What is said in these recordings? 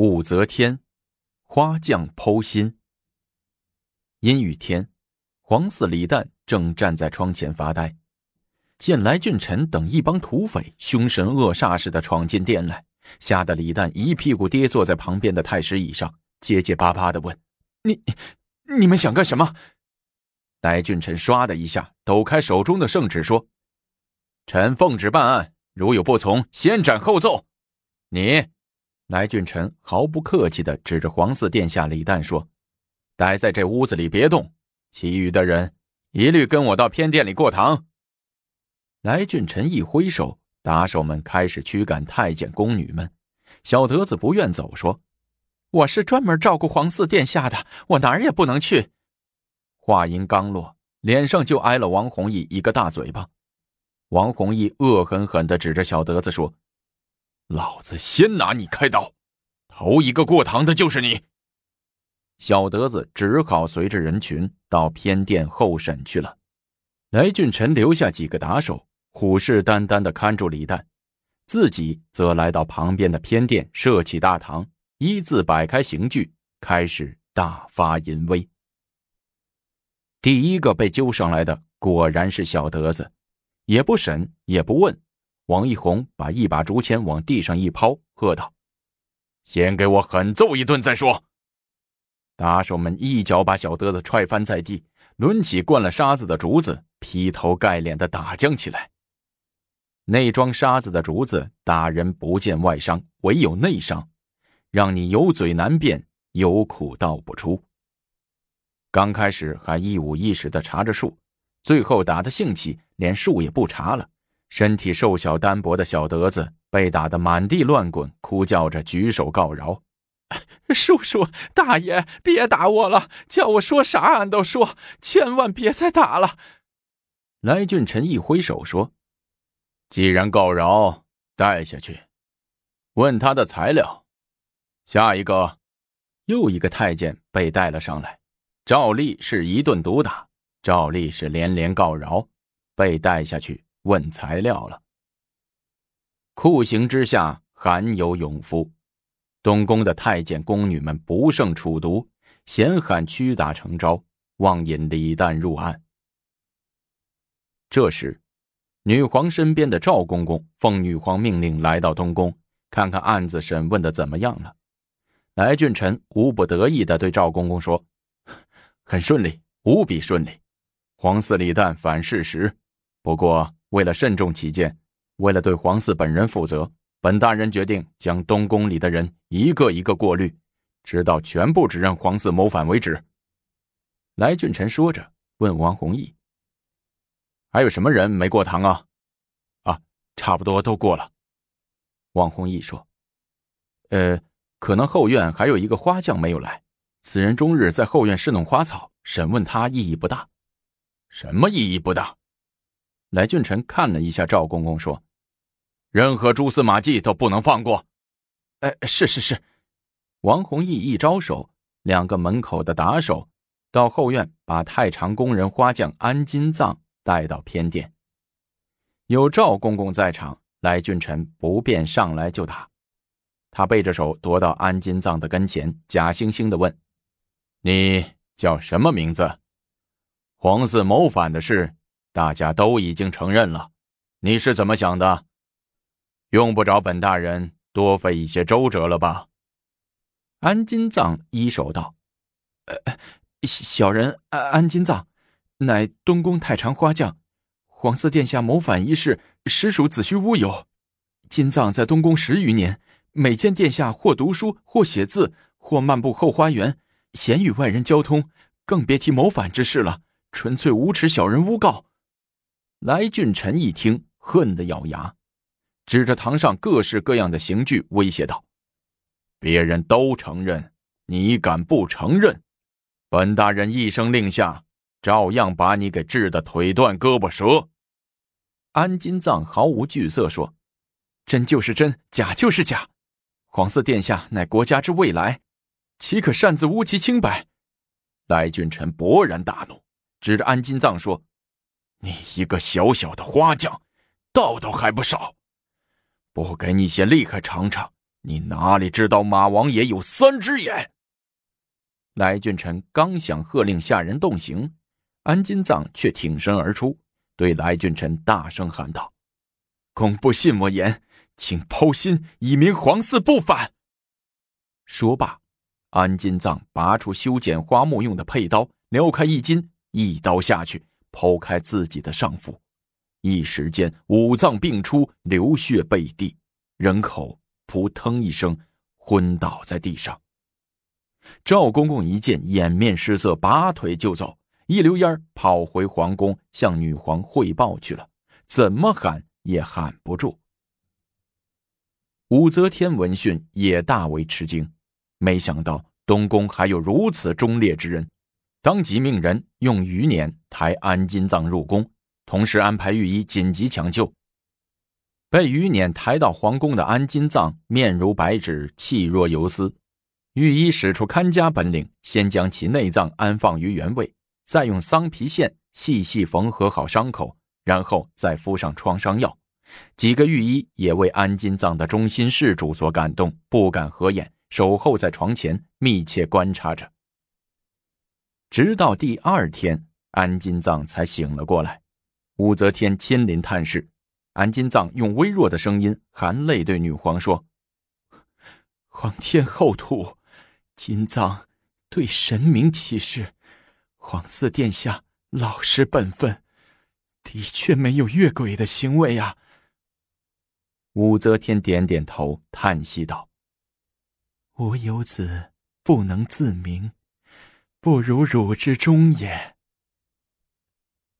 武则天，花匠剖心。阴雨天，皇四李旦正站在窗前发呆，见来俊臣等一帮土匪凶神恶煞似的闯进店来，吓得李旦一屁股跌坐在旁边的太师椅上，结结巴巴的问：“你，你们想干什么？”来俊臣唰的一下抖开手中的圣旨，说：“臣奉旨办案，如有不从，先斩后奏。”你。来俊臣毫不客气地指着皇四殿下李旦说：“待在这屋子里别动，其余的人一律跟我到偏殿里过堂。”来俊臣一挥手，打手们开始驱赶太监宫女们。小德子不愿走，说：“我是专门照顾皇四殿下的，我哪儿也不能去。”话音刚落，脸上就挨了王弘毅一个大嘴巴。王弘毅恶狠狠地指着小德子说。老子先拿你开刀，头一个过堂的就是你。小德子只好随着人群到偏殿候审去了。来俊臣留下几个打手，虎视眈眈的看住李旦，自己则来到旁边的偏殿，设起大堂，一字摆开刑具，开始大发淫威。第一个被揪上来的果然是小德子，也不审，也不问。王一红把一把竹签往地上一抛，喝道：“先给我狠揍一顿再说！”打手们一脚把小德子踹翻在地，抡起灌了沙子的竹子，劈头盖脸的打将起来。那装沙子的竹子打人不见外伤，唯有内伤，让你有嘴难辩，有苦道不出。刚开始还一五一十的查着数，最后打的兴起，连数也不查了。身体瘦小单薄的小德子被打得满地乱滚，哭叫着举手告饶：“叔叔大爷，别打我了，叫我说啥俺都说，千万别再打了。”来俊臣一挥手说：“既然告饶，带下去，问他的材料。”下一个，又一个太监被带了上来，照例是一顿毒打，照例是连连告饶，被带下去。问材料了。酷刑之下，罕有勇夫。东宫的太监宫女们不胜楚毒，咸喊屈打成招，妄引李旦入案。这时，女皇身边的赵公公奉女皇命令来到东宫，看看案子审问的怎么样了。来俊臣无不得意的对赵公公说：“很顺利，无比顺利。皇嗣李旦反事实，不过。”为了慎重起见，为了对皇四本人负责，本大人决定将东宫里的人一个一个过滤，直到全部指认皇四谋反为止。来俊臣说着，问王弘毅：“还有什么人没过堂啊？”“啊，差不多都过了。”王弘毅说：“呃，可能后院还有一个花匠没有来，此人终日在后院侍弄花草，审问他意义不大。”“什么意义不大？”来俊臣看了一下赵公公，说：“任何蛛丝马迹都不能放过。”哎，是是是。王弘毅一招手，两个门口的打手到后院把太常工人花匠安金藏带到偏殿。有赵公公在场，来俊臣不便上来就打。他背着手踱到安金藏的跟前，假惺惺的问：“你叫什么名字？皇嗣谋反的事？”大家都已经承认了，你是怎么想的？用不着本大人多费一些周折了吧？安金藏一手道：“呃，小人安安金藏，乃东宫太常花匠。皇嗣殿下谋反一事，实属子虚乌有。金藏在东宫十余年，每见殿下或读书，或写字，或漫步后花园，鲜与外人交通，更别提谋反之事了。纯粹无耻小人诬告。”来俊臣一听，恨得咬牙，指着堂上各式各样的刑具，威胁道：“别人都承认，你敢不承认？本大人一声令下，照样把你给治得腿断胳膊折。”安金藏毫无惧色说：“真就是真，假就是假。皇嗣殿下乃国家之未来，岂可擅自污其清白？”来俊臣勃然大怒，指着安金藏说。你一个小小的花匠，道道还不少。不给你些厉害尝尝，你哪里知道马王爷有三只眼？来俊臣刚想喝令下人动刑，安金藏却挺身而出，对来俊臣大声喊道：“公不信我言，请剖心，以明皇嗣不反。”说罢，安金藏拔出修剪花木用的佩刀，撩开衣襟，一刀下去，剖开自己的上腹。一时间，五脏并出，流血背地，人口扑腾一声昏倒在地上。赵公公一见，掩面失色，拔腿就走，一溜烟跑回皇宫，向女皇汇报去了。怎么喊也喊不住。武则天闻讯也大为吃惊。没想到东宫还有如此忠烈之人，当即命人用余辇抬安金藏入宫，同时安排御医紧急抢救。被余辇抬到皇宫的安金藏面如白纸，气若游丝。御医使出看家本领，先将其内脏安放于原位，再用桑皮线细细缝合好伤口，然后再敷上创伤药。几个御医也为安金藏的忠心事主所感动，不敢合眼。守候在床前，密切观察着。直到第二天，安金藏才醒了过来。武则天亲临探视，安金藏用微弱的声音含泪对女皇说：“ 皇天厚土，金藏对神明起誓，皇嗣殿下老实本分，的确没有越轨的行为啊。”武则天点点头，叹息道。吾有子不能自明，不如汝之忠也。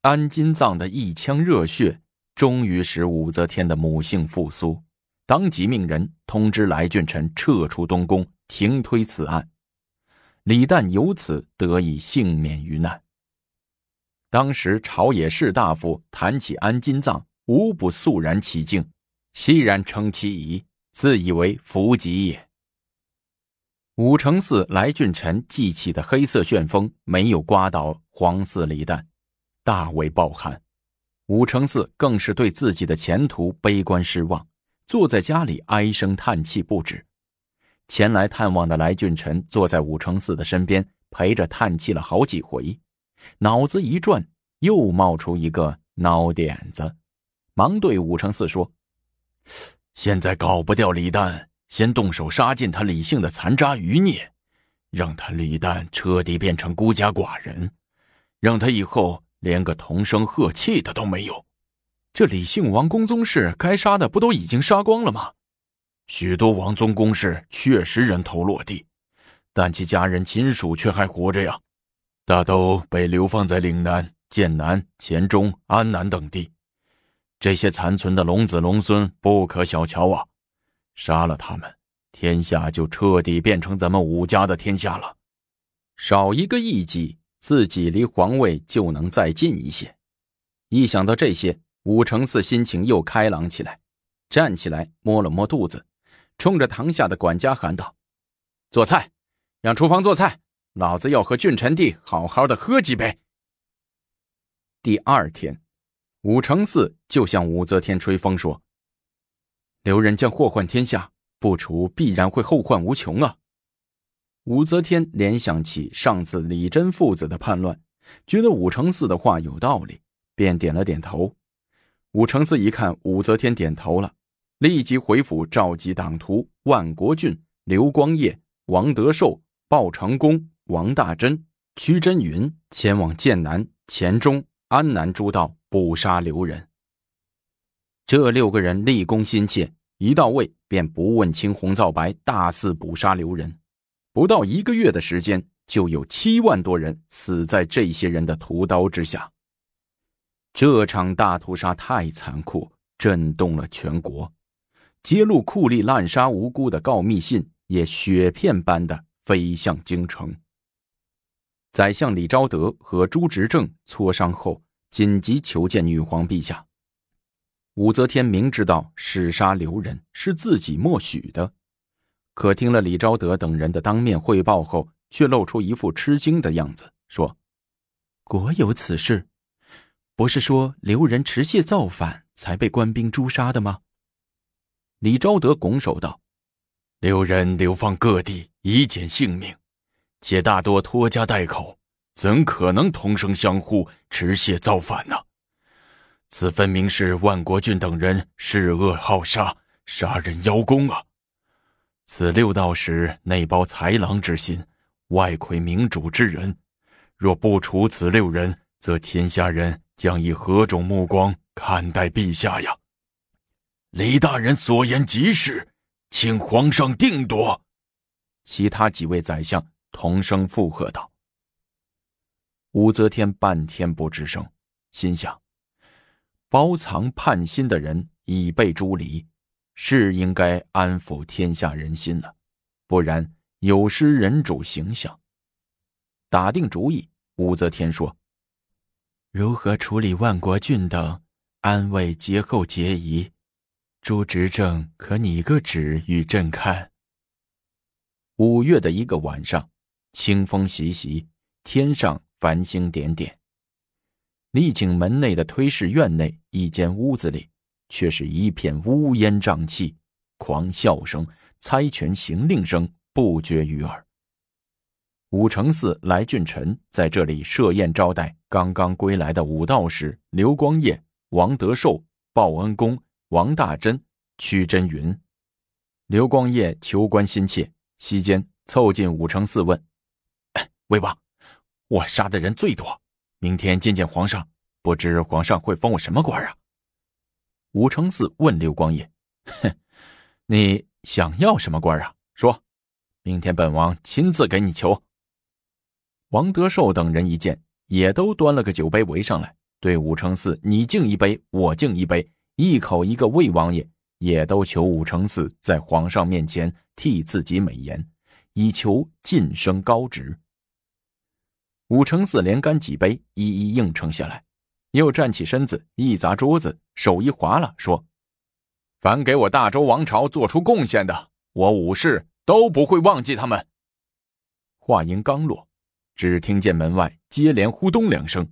安金藏的一腔热血，终于使武则天的母性复苏，当即命人通知来俊臣撤出东宫，停推此案。李旦由此得以幸免于难。当时朝野士大夫谈起安金藏，无不肃然起敬，欣然称其仪，自以为福吉也。武承嗣来俊臣记起的黑色旋风没有刮倒黄四李旦，大为抱憾。武承嗣更是对自己的前途悲观失望，坐在家里唉声叹气不止。前来探望的来俊臣坐在武承嗣的身边，陪着叹气了好几回，脑子一转，又冒出一个孬点子，忙对武承嗣说：“现在搞不掉李旦。”先动手杀尽他李姓的残渣余孽，让他李旦彻底变成孤家寡人，让他以后连个同声和气的都没有。这李姓王公宗室该杀的不都已经杀光了吗？许多王宗公室确实人头落地，但其家人亲属却还活着呀，大都被流放在岭南、剑南、黔中、安南等地。这些残存的龙子龙孙不可小瞧啊！杀了他们，天下就彻底变成咱们武家的天下了。少一个异己，自己离皇位就能再近一些。一想到这些，武承嗣心情又开朗起来，站起来摸了摸肚子，冲着堂下的管家喊道：“做菜，让厨房做菜，老子要和郡臣弟好好的喝几杯。”第二天，武承嗣就向武则天吹风说。刘人将祸患天下，不除必然会后患无穷啊！武则天联想起上次李贞父子的叛乱，觉得武承嗣的话有道理，便点了点头。武承嗣一看武则天点头了，立即回府召集党徒万国俊、刘光业、王德寿、鲍成功、王大珍、屈真云前往剑南、黔中、安南诸道捕杀刘人。这六个人立功心切，一到位便不问青红皂白，大肆捕杀流人。不到一个月的时间，就有七万多人死在这些人的屠刀之下。这场大屠杀太残酷，震动了全国。揭露酷吏滥杀无辜的告密信也雪片般的飞向京城。宰相李昭德和朱执政磋商后，紧急求见女皇陛下。武则天明知道弑杀刘仁是自己默许的，可听了李昭德等人的当面汇报后，却露出一副吃惊的样子，说：“果有此事，不是说刘仁持械造反才被官兵诛杀的吗？”李昭德拱手道：“刘人流放各地以减性命，且大多拖家带口，怎可能同声相呼持械造反呢？此分明是万国俊等人嗜恶好杀，杀人邀功啊！此六道使内包豺狼之心，外窥明主之人，若不除此六人，则天下人将以何种目光看待陛下呀？李大人所言极是。请皇上定夺。其他几位宰相同声附和道。武则天半天不吱声，心想：包藏叛心的人已被诛离，是应该安抚天下人心了，不然有失人主形象。打定主意，武则天说：“如何处理万国郡等，安慰节后节仪？”朱执政可拟个旨与朕看。五月的一个晚上，清风习习，天上繁星点点。丽景门内的推事院内一间屋子里，却是一片乌烟瘴气，狂笑声、猜拳行令声不绝于耳。武承嗣、来俊臣在这里设宴招待刚刚归来的武道士刘光业、王德寿、报恩公。王大珍、屈真云、刘光业求官心切，席间凑近武承嗣问：“魏王，我杀的人最多，明天见见皇上，不知皇上会封我什么官啊？”武承嗣问刘光业：“哼，你想要什么官啊？说，明天本王亲自给你求。”王德寿等人一见，也都端了个酒杯围上来，对武承嗣你敬一杯，我敬一杯。一口一个魏王爷，也都求武承嗣在皇上面前替自己美言，以求晋升高职。武承嗣连干几杯，一一应承下来，又站起身子，一砸桌子，手一划拉，说：“凡给我大周王朝做出贡献的，我武士都不会忘记他们。”话音刚落，只听见门外接连呼咚两声，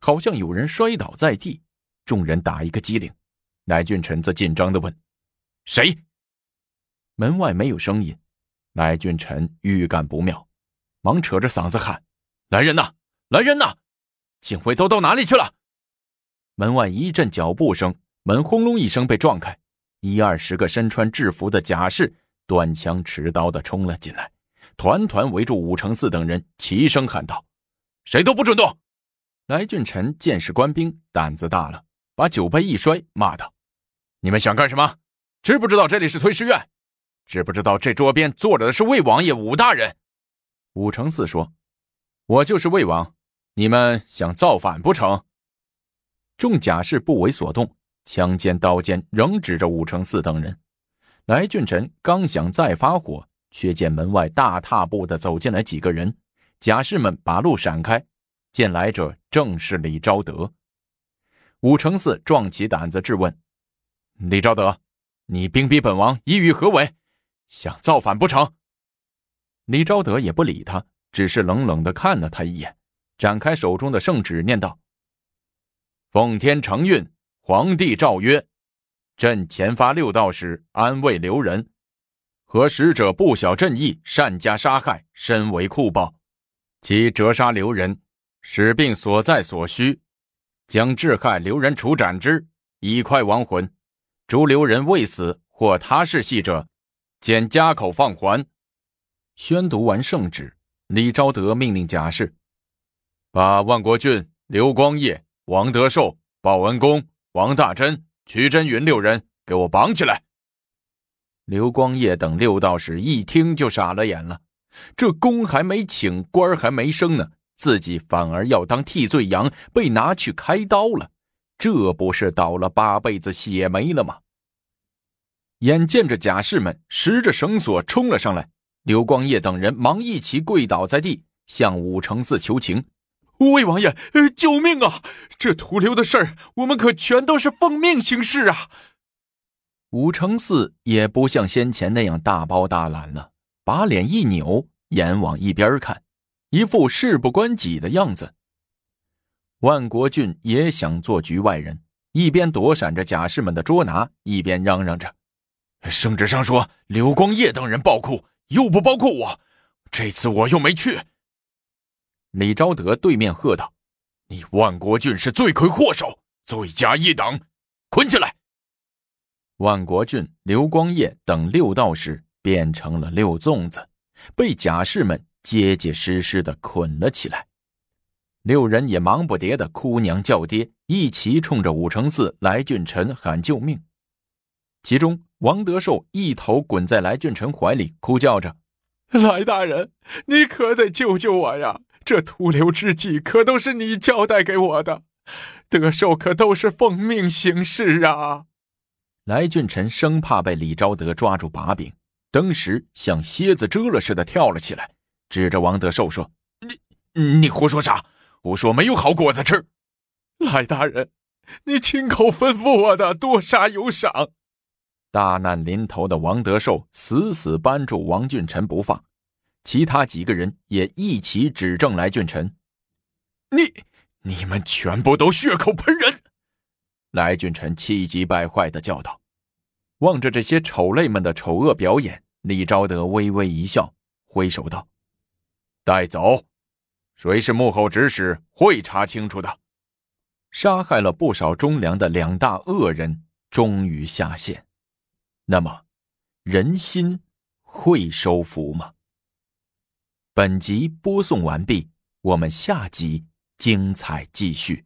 好像有人摔倒在地，众人打一个激灵。乃俊臣则紧张的问：“谁？”门外没有声音。乃俊臣预感不妙，忙扯着嗓子喊：“来人呐！来人呐！警卫都到哪里去了？”门外一阵脚步声，门轰隆一声被撞开，一二十个身穿制服的甲士端枪持刀的冲了进来，团团围住武承嗣等人，齐声喊道：“谁都不准动！”来俊臣见是官兵，胆子大了，把酒杯一摔，骂道。你们想干什么？知不知道这里是推事院？知不知道这桌边坐着的是魏王爷武大人？武承嗣说：“我就是魏王，你们想造反不成？”众甲士不为所动，枪尖刀尖仍指着武承嗣等人。来俊臣刚想再发火，却见门外大踏步的走进来几个人，甲士们把路闪开，见来者正是李昭德。武承嗣壮起胆子质问。李昭德，你兵逼本王，意欲何为？想造反不成？李昭德也不理他，只是冷冷的看了他一眼，展开手中的圣旨，念道：“奉天承运，皇帝诏曰：朕前发六道使安慰留人，和使者不晓朕意，擅加杀害，身为酷暴。其折杀留人，使病所在所需，将致害留人处斩之，以快亡魂。”诸留人未死或他事系者，减家口放还。宣读完圣旨，李昭德命令贾氏，把万国俊、刘光业、王德寿、鲍文公、王大珍、曲真云六人给我绑起来。刘光业等六道士一听就傻了眼了，这功还没请，官还没升呢，自己反而要当替罪羊，被拿去开刀了。这不是倒了八辈子血霉了吗？眼见着甲士们拾着绳索冲了上来，刘光业等人忙一齐跪倒在地，向武承嗣求情：“魏王爷，救命啊！这屠刘的事儿，我们可全都是奉命行事啊！”武承嗣也不像先前那样大包大揽了，把脸一扭，眼往一边看，一副事不关己的样子。万国俊也想做局外人，一边躲闪着贾士们的捉拿，一边嚷嚷着：“圣旨上说刘光业等人暴哭，又不包括我，这次我又没去。李昭德对面喝道：“你万国俊是罪魁祸首，罪加一等，捆起来！”万国俊、刘光业等六道士变成了六粽子，被甲士们结结实实的捆了起来。六人也忙不迭的哭娘叫爹，一齐冲着武承嗣来俊臣喊救命。其中，王德寿一头滚在来俊臣怀里，哭叫着：“来大人，你可得救救我呀！这徒留之计可都是你交代给我的，德寿可都是奉命行事啊！”来俊臣生怕被李昭德抓住把柄，登时像蝎子蛰了似的跳了起来，指着王德寿说：“你你胡说啥？胡说没有好果子吃。”来大人，你亲口吩咐我的，多杀有赏。大难临头的王德寿死死扳住王俊臣不放，其他几个人也一起指证来俊臣：“你你们全部都血口喷人！”来俊臣气急败坏的叫道。望着这些丑类们的丑恶表演，李昭德微微一笑，挥手道：“带走，谁是幕后指使，会查清楚的。”杀害了不少忠良的两大恶人终于下线。那么，人心会收服吗？本集播送完毕，我们下集精彩继续。